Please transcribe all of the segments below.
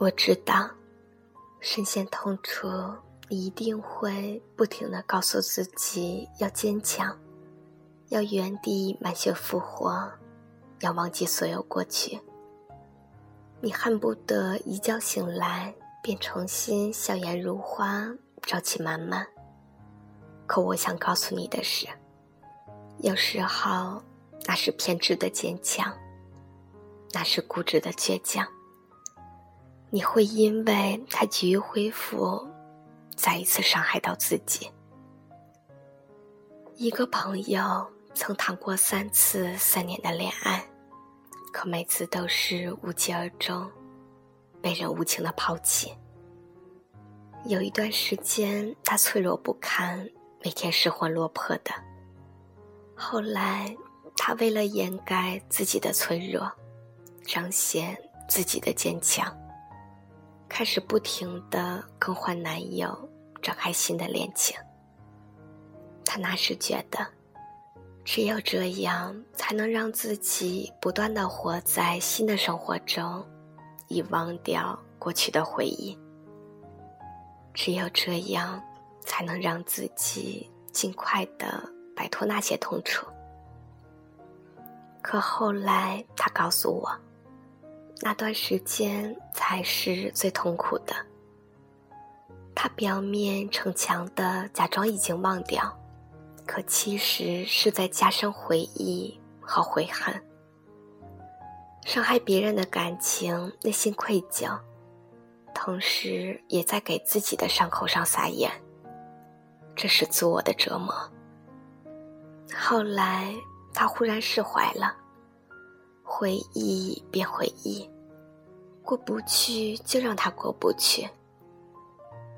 我知道，深陷痛楚，你一定会不停的告诉自己要坚强，要原地满血复活，要忘记所有过去。你恨不得一觉醒来便重新笑颜如花，朝气满满。可我想告诉你的是，有时候那是偏执的坚强，那是固执的倔强。你会因为他急于恢复，再一次伤害到自己。一个朋友曾谈过三次三年的恋爱，可每次都是无疾而终，被人无情的抛弃。有一段时间，他脆弱不堪，每天失魂落魄的。后来，他为了掩盖自己的脆弱，彰显自己的坚强。开始不停的更换男友，展开新的恋情。她那时觉得，只有这样才能让自己不断的活在新的生活中，以忘掉过去的回忆。只有这样，才能让自己尽快的摆脱那些痛楚。可后来，他告诉我。那段时间才是最痛苦的。他表面逞强的假装已经忘掉，可其实是在加深回忆和悔恨，伤害别人的感情，内心愧疚，同时也在给自己的伤口上撒盐。这是自我的折磨。后来他忽然释怀了。回忆便回忆，过不去就让它过不去。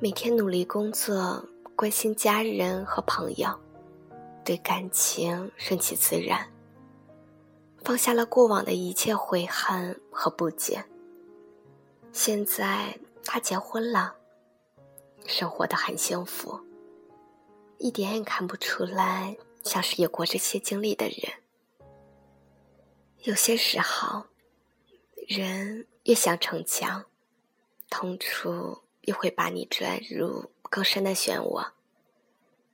每天努力工作，关心家人和朋友，对感情顺其自然，放下了过往的一切悔恨和不解。现在他结婚了，生活的很幸福，一点也看不出来像是有过这些经历的人。有些时候，人越想逞强，痛楚越会把你拽入更深的漩涡；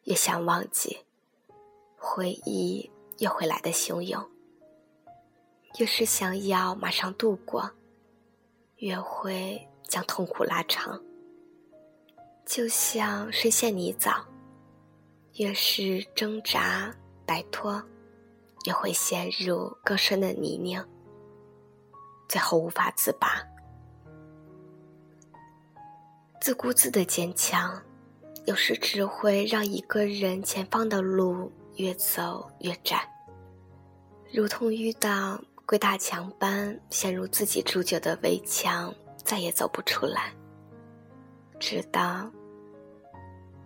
越想忘记，回忆越会来的汹涌；越是想要马上度过，越会将痛苦拉长。就像深陷泥沼，越是挣扎摆脱。也会陷入更深的泥泞，最后无法自拔。自顾自的坚强，有时只会让一个人前方的路越走越窄，如同遇到鬼打墙般陷入自己铸就的围墙，再也走不出来，直到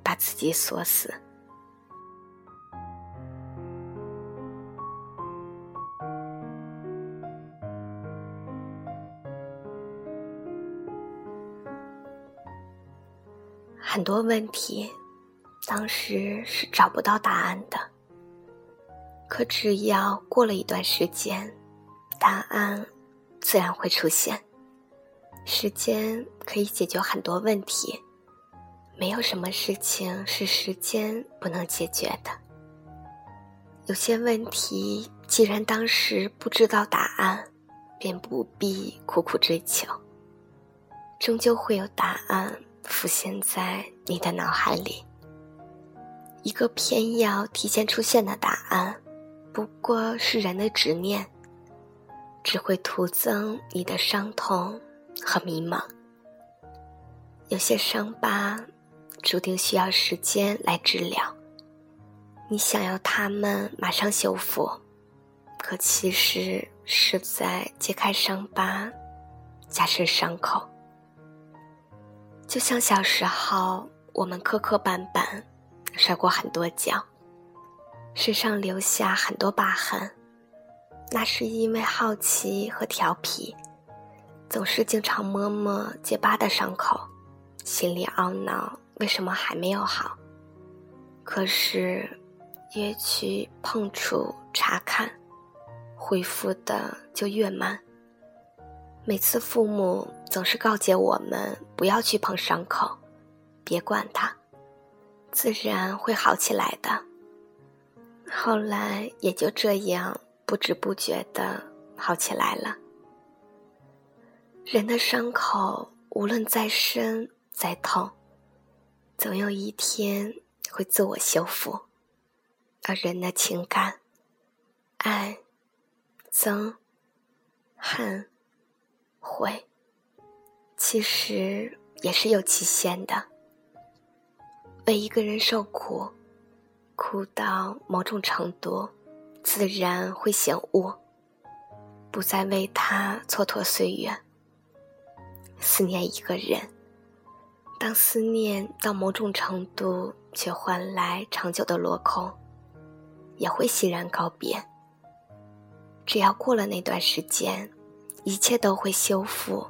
把自己锁死。很多问题，当时是找不到答案的。可只要过了一段时间，答案自然会出现。时间可以解决很多问题，没有什么事情是时间不能解决的。有些问题，既然当时不知道答案，便不必苦苦追求，终究会有答案。浮现在你的脑海里，一个偏要提前出现的答案，不过是人的执念，只会徒增你的伤痛和迷茫。有些伤疤注定需要时间来治疗，你想要它们马上修复，可其实是在揭开伤疤，加深伤口。就像小时候，我们磕磕绊绊，摔过很多跤，身上留下很多疤痕。那是因为好奇和调皮，总是经常摸摸结疤的伤口，心里懊恼为什么还没有好。可是，越去碰触、查看，恢复的就越慢。每次父母总是告诫我们不要去碰伤口，别管它，自然会好起来的。后来也就这样不知不觉的好起来了。人的伤口无论再深再痛，总有一天会自我修复。而人的情感，爱、憎、恨、悔，其实也是有期限的。为一个人受苦，苦到某种程度，自然会醒悟，不再为他蹉跎岁月。思念一个人，当思念到某种程度，却换来长久的落空，也会欣然告别。只要过了那段时间，一切都会修复，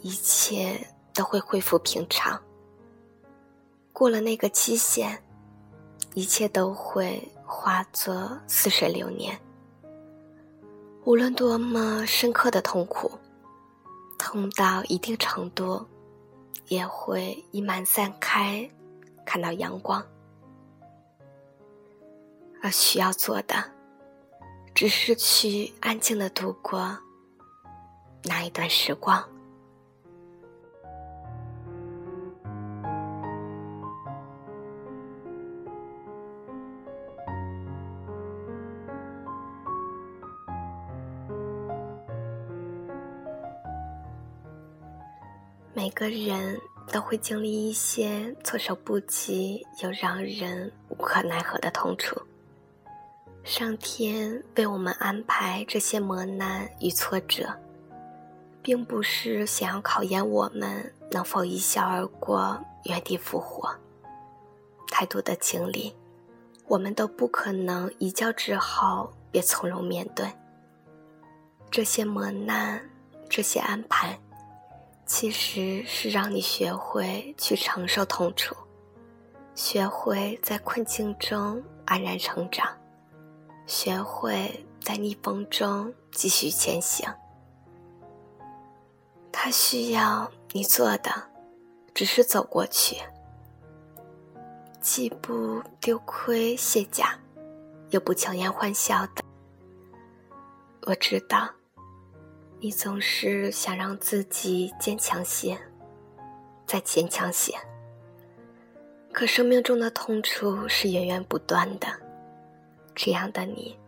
一切都会恢复平常。过了那个期限，一切都会化作似水流年。无论多么深刻的痛苦。痛到一定程度，也会溢满散开，看到阳光。而需要做的，只是去安静的度过那一段时光。个人都会经历一些措手不及又让人无可奈何的痛楚。上天为我们安排这些磨难与挫折，并不是想要考验我们能否一笑而过、原地复活。太多的经历，我们都不可能一觉之后便从容面对。这些磨难，这些安排。其实是让你学会去承受痛楚，学会在困境中安然成长，学会在逆风中继续前行。他需要你做的，只是走过去，既不丢盔卸甲，又不强颜欢笑的。我知道。你总是想让自己坚强些，再坚强些。可生命中的痛楚是源源不断的，这样的你，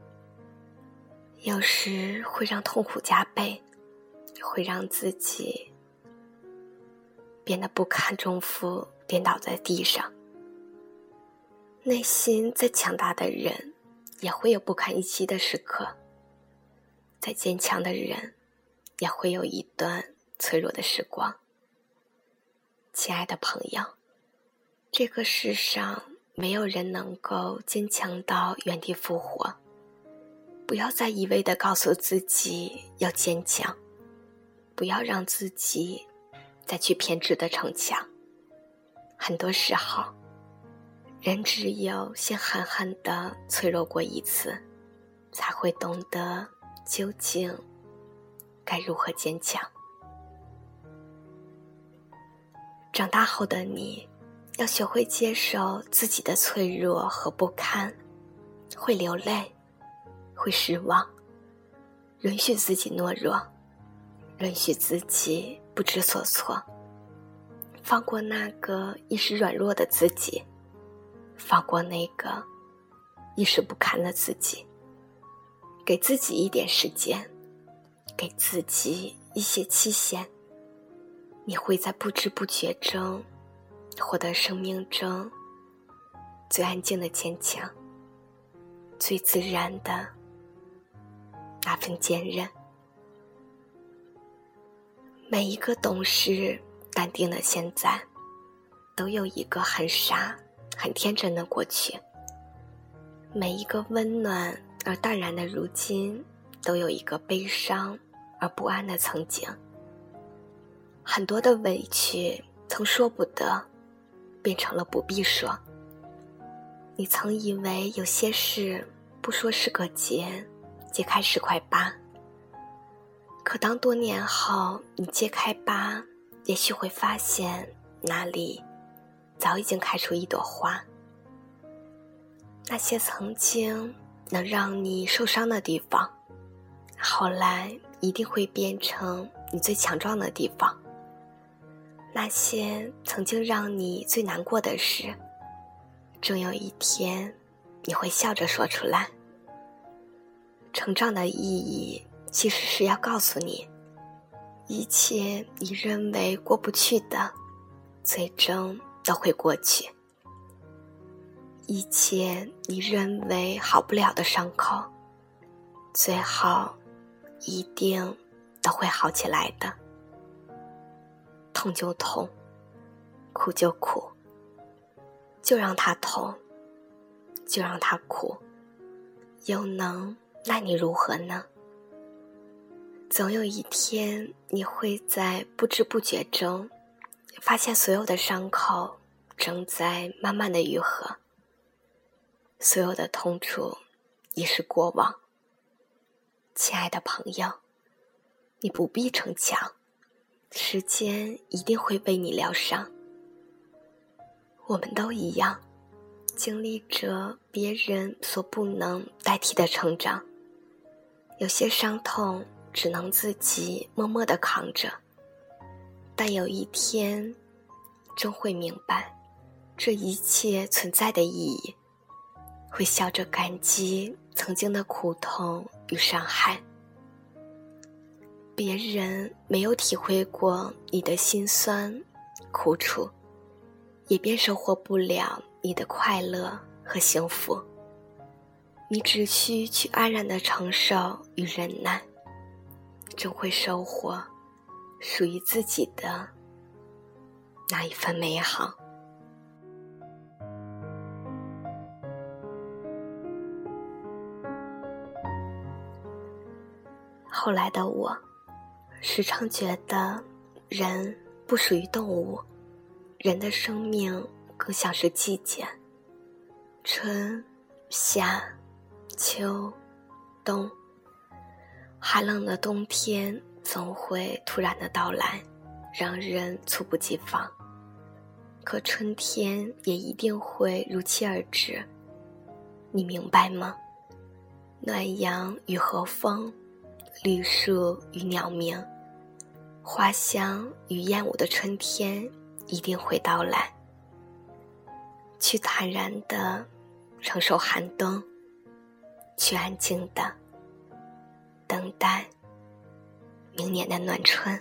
有时会让痛苦加倍，会让自己变得不堪重负，跌倒在地上。内心再强大的人，也会有不堪一击的时刻。再坚强的人。也会有一段脆弱的时光，亲爱的朋友，这个世上没有人能够坚强到原地复活。不要再一味的告诉自己要坚强，不要让自己再去偏执的逞强。很多时候，人只有先狠狠的脆弱过一次，才会懂得究竟。该如何坚强？长大后的你，要学会接受自己的脆弱和不堪，会流泪，会失望，允许自己懦弱，允许自己不知所措，放过那个一时软弱的自己，放过那个一时不堪的自己，给自己一点时间。给自己一些期限，你会在不知不觉中获得生命中最安静的坚强，最自然的那份坚韧。每一个懂事、淡定的现在，都有一个很傻、很天真的过去；每一个温暖而淡然的如今。都有一个悲伤而不安的曾经，很多的委屈曾说不得，变成了不必说。你曾以为有些事不说是个结，揭开是块疤。可当多年后你揭开疤，也许会发现那里早已经开出一朵花。那些曾经能让你受伤的地方，后来一定会变成你最强壮的地方。那些曾经让你最难过的事，终有一天你会笑着说出来。成长的意义，其实是要告诉你，一切你认为过不去的，最终都会过去；一切你认为好不了的伤口，最后一定都会好起来的。痛就痛，苦就苦，就让他痛，就让他苦，又能。那你如何呢？总有一天，你会在不知不觉中，发现所有的伤口正在慢慢的愈合，所有的痛楚已是过往。亲爱的朋友，你不必逞强，时间一定会为你疗伤。我们都一样，经历着别人所不能代替的成长。有些伤痛只能自己默默的扛着，但有一天，终会明白，这一切存在的意义，会笑着感激曾经的苦痛与伤害。别人没有体会过你的辛酸苦楚，也便收获不了你的快乐和幸福。你只需去安然的承受与忍耐，终会收获属于自己的那一份美好。后来的我，时常觉得人不属于动物，人的生命更像是季节，春夏。秋、冬，寒冷的冬天总会突然的到来，让人猝不及防。可春天也一定会如期而至，你明白吗？暖阳与和风，绿树与鸟鸣，花香与燕舞的春天一定会到来。去坦然的承受寒冬。去安静的等待明年的暖春。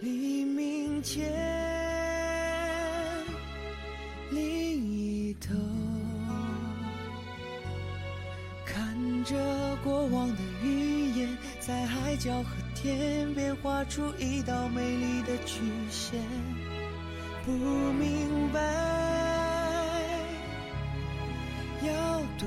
黎明前另一头，看着过往的云烟，在海角和天边画出一道美丽的曲线，不明白。要多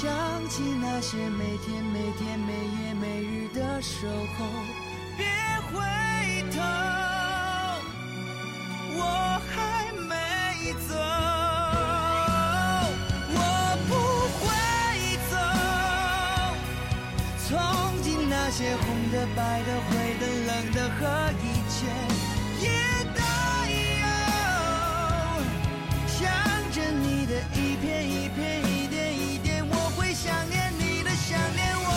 想起那些每天每天、每夜每日的守候，别回头，我还没走，我不会走。从今那些红的、白的、灰的、冷的和一切也都有。想着你的一片一片、一点一，想念你的，想念我。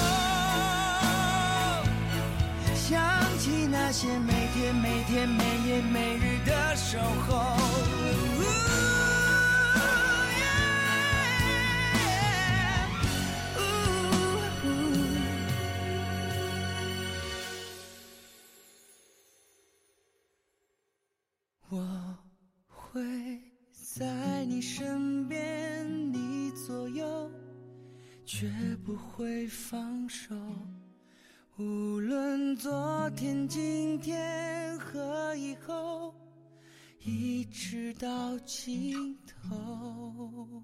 想起那些每天每天、每夜每日的守候。我会在你身绝不会放手。无论昨天、今天和以后，一直到尽头。